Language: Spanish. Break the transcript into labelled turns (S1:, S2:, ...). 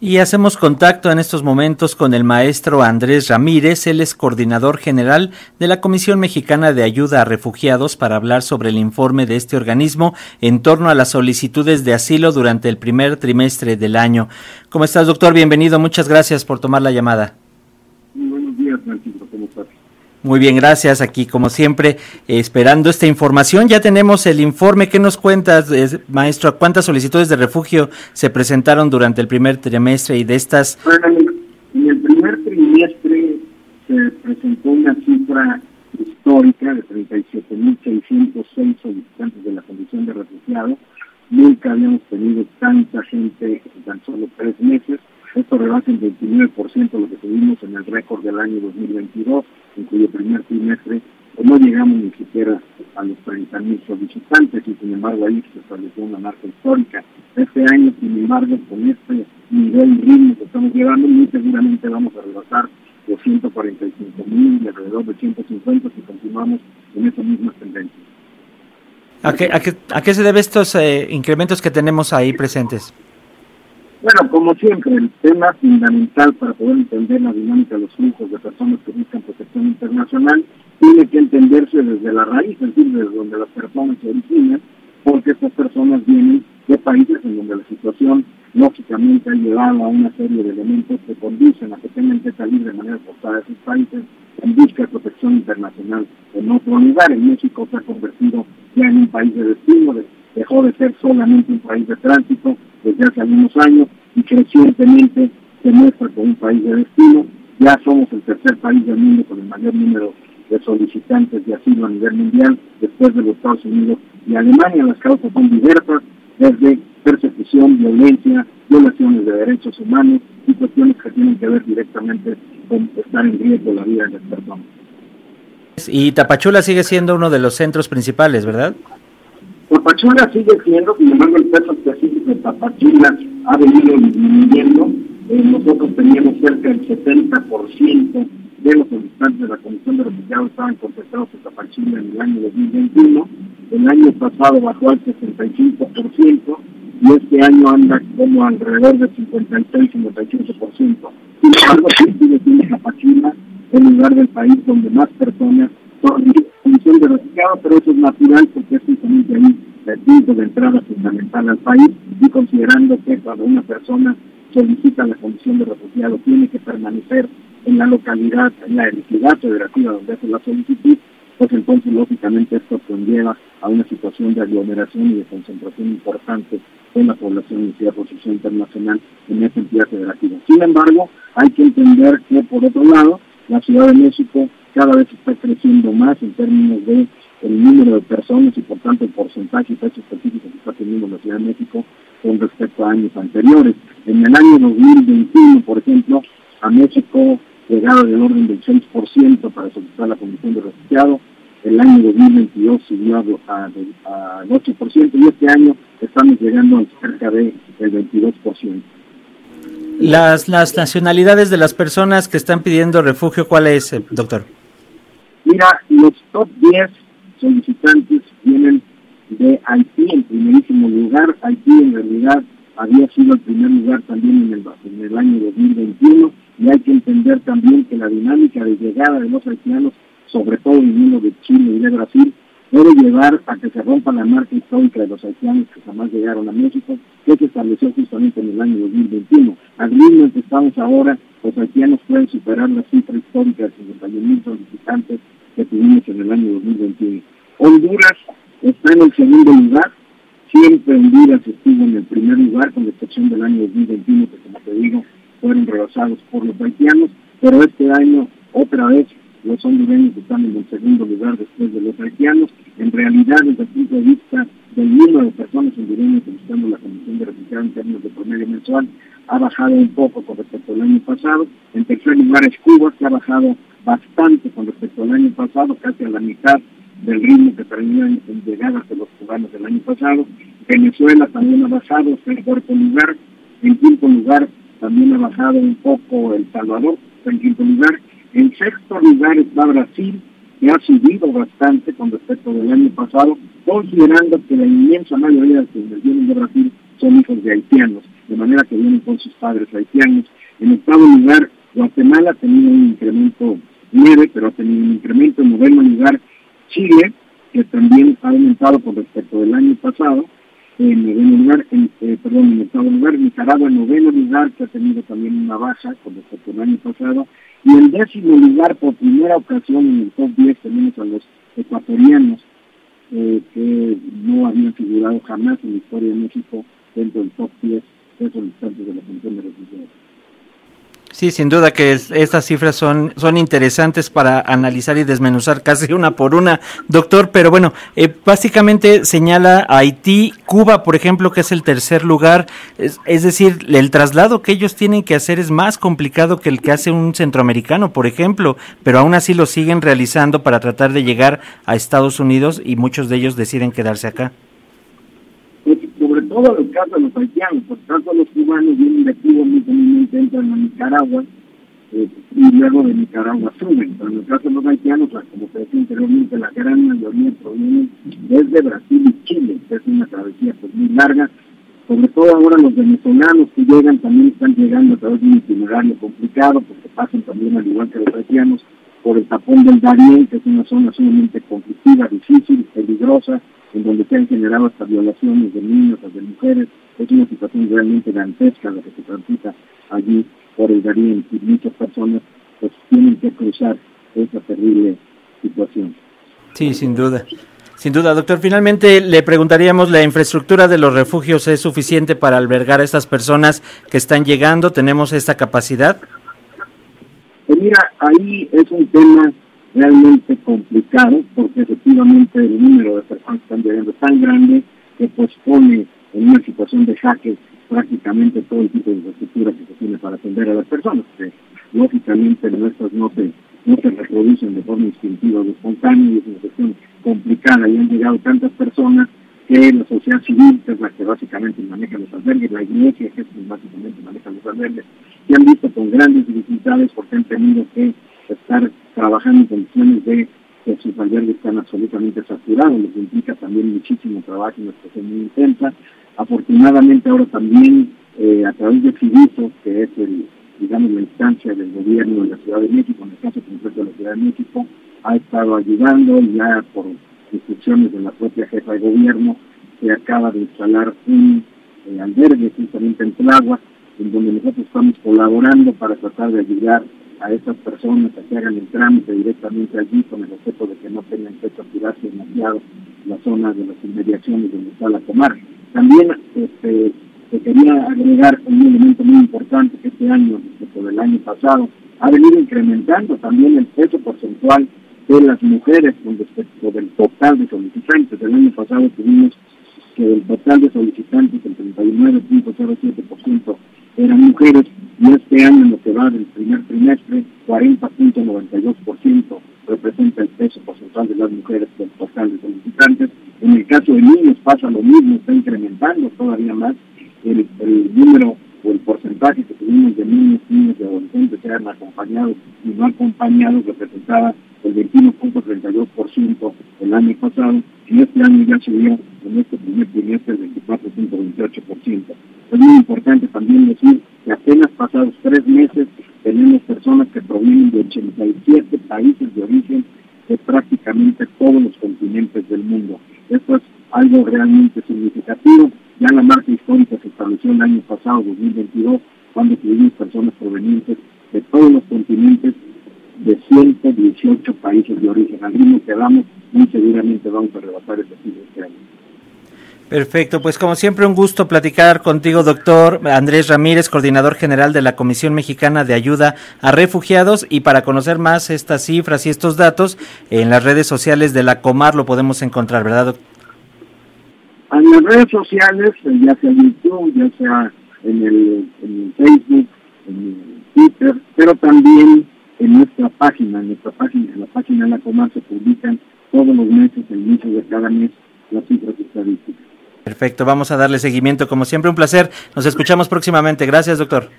S1: Y hacemos contacto en estos momentos con el maestro Andrés Ramírez, él es coordinador general de la Comisión Mexicana de Ayuda a Refugiados para hablar sobre el informe de este organismo en torno a las solicitudes de asilo durante el primer trimestre del año. ¿Cómo estás, doctor? Bienvenido, muchas gracias por tomar la llamada.
S2: Buenos días, Francisco, ¿cómo estás?
S1: Muy bien, gracias. Aquí, como siempre, esperando esta información. Ya tenemos el informe. ¿Qué nos cuentas, maestro? ¿Cuántas solicitudes de refugio se presentaron durante el primer trimestre y de estas?
S2: En el primer trimestre se presentó una cifra histórica de 37.606 solicitantes de la condición de refugiado. Nunca habíamos tenido tanta gente en tan solo tres meses. Esto rebasa el 29% de lo que tuvimos en el récord del año 2022 en cuyo primer trimestre no llegamos ni siquiera a los 30.000 solicitantes y sin embargo ahí se estableció una marca histórica. Este año, sin embargo, con este nivel y ritmo que estamos llevando, muy seguramente vamos a rebasar los 145 mil y alrededor de 150 si continuamos en esa misma tendencia.
S1: ¿A qué, a qué, a qué se debe estos eh, incrementos que tenemos ahí presentes?
S2: Bueno, como siempre, el tema fundamental para poder entender la dinámica de los flujos de personas que buscan protección internacional tiene que entenderse desde la raíz, es decir, desde donde las personas se originan, porque estas personas vienen de países en donde la situación lógicamente ha llevado a una serie de elementos que conducen a que tengan que salir de manera forzada de sus países en busca de protección internacional. En otro lugar, en México se ha convertido ya en un país de destino, dejó de ser solamente un país de tránsito desde hace algunos años crecientemente se muestra como un país de destino. Ya somos el tercer país del mundo con el mayor número de solicitantes de asilo a nivel mundial, después de los Estados Unidos y Alemania. Las causas son diversas, desde persecución, violencia, violaciones de derechos humanos y cuestiones que tienen que ver directamente con estar en riesgo la vida de las personas.
S1: Y Tapachula sigue siendo uno de los centros principales, ¿verdad?
S2: Tapachula sigue siendo, sin embargo, el peso específico de Tapachula ha venido disminuyendo. Eh, nosotros teníamos cerca del 70% de los solicitantes de la Comisión de Refugiados estaban contestados en Tapachula en el año 2021. El año pasado bajó al 65% y este año anda como alrededor del 56-58%. Sin embargo, sigue siendo Tapachula el lugar del país donde más personas son en condición de refugiados, pero eso es natural porque es justamente ahí de entrada fundamental al país y considerando que cuando una persona solicita la condición de refugiado tiene que permanecer en la localidad, en la entidad federativa donde hace la solicitud, pues entonces lógicamente esto conlleva a una situación de aglomeración y de concentración importante en la población de posición internacional en esa entidad federativa. Sin embargo, hay que entender que por otro lado, la Ciudad de México cada vez está creciendo más en términos de el número de personas y por tanto el porcentaje y fecha específico que está teniendo la Ciudad de México con respecto a años anteriores. En el año 2021, por ejemplo, a México llegaba del orden del 6% para solicitar la condición de refugiado, el año 2022 subió al 8% y este año estamos llegando a cerca del 22%.
S1: Las, las nacionalidades de las personas que están pidiendo refugio, ¿cuál es, eh, doctor?
S2: Mira, los top 10 solicitantes vienen de Haití en primerísimo lugar. Haití en realidad había sido el primer lugar también en el, en año 2021 y hay que entender también que la dinámica de llegada de los haitianos, sobre todo viniendo de Chile y de Brasil, debe llevar a que se rompa la marca histórica de los haitianos que jamás llegaron a México, que se estableció justamente en el año 2021. Al ritmo en que estamos ahora, los haitianos pueden superar la cifra histórica de 51.000 solicitantes que tuvimos en el año 2021. Honduras está en el segundo lugar, siempre Honduras estuvo en el primer lugar, con excepción del año 2021, que como te digo, fueron rebasados por los haitianos, pero este año otra vez los hondureños están en el segundo lugar después de los haitianos. En realidad, desde el punto de vista del número de personas hondureñas solicitando la Comisión de Refugiados en términos de promedio mensual, ha bajado un poco con respecto al año pasado. En tercer lugar es Cuba, que ha bajado bastante con respecto al año pasado, casi a la mitad del ritmo que terminó en, llegadas de los cubanos del año pasado. Venezuela también ha bajado, en cuarto lugar. En quinto lugar también ha bajado un poco El Salvador, en quinto lugar. En sexto lugar está Brasil, que ha subido bastante con respecto del año pasado, considerando que la inmensa mayoría de que vienen de Brasil son hijos de haitianos. de manera que vienen con sus padres haitianos. En octavo lugar, Guatemala ha tenido un incremento leve, pero ha tenido un incremento. En noveno lugar, Chile, que también ha aumentado con respecto del año pasado. En noveno lugar, eh, perdón, en octavo lugar, Nicaragua en noveno lugar, que ha tenido también una baja con respecto al año pasado. Y en décimo lugar, por primera ocasión en el top 10, tenemos a los ecuatorianos, eh, que no habían figurado jamás en la historia de México dentro del top 10 de solicitantes de la pensión de refugiados.
S1: Sí, sin duda que estas cifras son, son interesantes para analizar y desmenuzar casi una por una, doctor, pero bueno, eh, básicamente señala Haití, Cuba, por ejemplo, que es el tercer lugar, es, es, decir, el traslado que ellos tienen que hacer es más complicado que el que hace un centroamericano, por ejemplo, pero aún así lo siguen realizando para tratar de llegar a Estados Unidos y muchos de ellos deciden quedarse acá
S2: todos los casos de los haitianos, por tanto los cubanos vienen de Cuba muy comúnmente entran a Nicaragua eh, y luego de Nicaragua suben. Pero en el caso de los haitianos, pues, como se decía anteriormente, la gran mayoría provienen desde Brasil y Chile, que es una travesía pues, muy larga. Sobre todo ahora los venezolanos que llegan también están llegando a través de un itinerario complicado, porque pasan también, al igual que los haitianos, por el tapón del Darién, que es una zona sumamente conflictiva, difícil, peligrosa, en donde se han generado hasta violaciones de niños, de mujeres. Es una situación realmente dantesca la que se transita allí por el Darién y muchas personas pues tienen que cruzar esa terrible situación.
S1: Sí, sin duda. Sin duda, doctor. Finalmente le preguntaríamos, ¿la infraestructura de los refugios es suficiente para albergar a estas personas que están llegando? ¿Tenemos esta capacidad?
S2: Pues mira, ahí es un tema realmente complicado porque efectivamente el número de personas que están llegando es tan grande que pues pone en una situación de jaque prácticamente todo el tipo de infraestructura que se tiene para atender a las personas, que lógicamente nuestras no se, no se reproducen de forma instintiva o espontánea y es una cuestión complicada y han llegado tantas personas que la sociedad civil, que es la que básicamente maneja los albergues, la iglesia, que es la básicamente maneja los albergues, y han visto con grandes dificultades porque han tenido que estar trabajando en condiciones de que sus albergues están absolutamente saturados, lo que implica también muchísimo trabajo y una muy intensa. Afortunadamente ahora también eh, a través de FIDISO, que es el, digamos la instancia del gobierno de la Ciudad de México, en el caso concreto de la Ciudad de México, ha estado ayudando ya por instrucciones de la propia jefa de gobierno, se acaba de instalar un eh, albergue justamente en Tláhuac, en donde nosotros estamos colaborando para tratar de ayudar a esas personas a que hagan el trámite directamente allí con el objeto de que no tengan que saturarse demasiado la zona de las inmediaciones donde está la comarca. También este, se quería agregar un elemento muy importante que este año, respecto del año pasado, ha venido incrementando también el peso porcentual de las mujeres con respecto del total de solicitantes. El año pasado tuvimos que el total de solicitantes, el 39.07% eran mujeres y este año del primer trimestre, 40.92% representa el peso porcentual de las mujeres del total de. En el caso de niños pasa lo mismo, está incrementando todavía más el, número o el porcentaje que tuvimos de niños, niños y adolescentes que eran acompañados y no acompañados representaba el 21.32% el año pasado y este año ya subió en este primer trimestre el 24.28%. Es muy importante también decir que apenas pasados tres meses tenemos personas que provienen de 87 países de origen de prácticamente todos los continentes del mundo. Esto es algo realmente significativo. Ya la marca histórica se estableció el año pasado, 2022, cuando tuvimos personas provenientes de todos los continentes de 118 países de origen. Al ritmo que vamos, muy seguramente vamos a rebasar ese este año.
S1: Perfecto, pues como siempre un gusto platicar contigo, doctor Andrés Ramírez, coordinador general de la Comisión Mexicana de Ayuda a Refugiados. Y para conocer más estas cifras y estos datos, en las redes sociales de la Comar lo podemos encontrar, ¿verdad, doctor?
S2: En las redes sociales, ya sea en YouTube, ya sea en el, Facebook, en Twitter, pero también en nuestra página, en nuestra página, en la página de la Comar se publican todos los meses, el inicio de cada mes.
S1: Perfecto, vamos a darle seguimiento como siempre, un placer. Nos escuchamos próximamente. Gracias, doctor.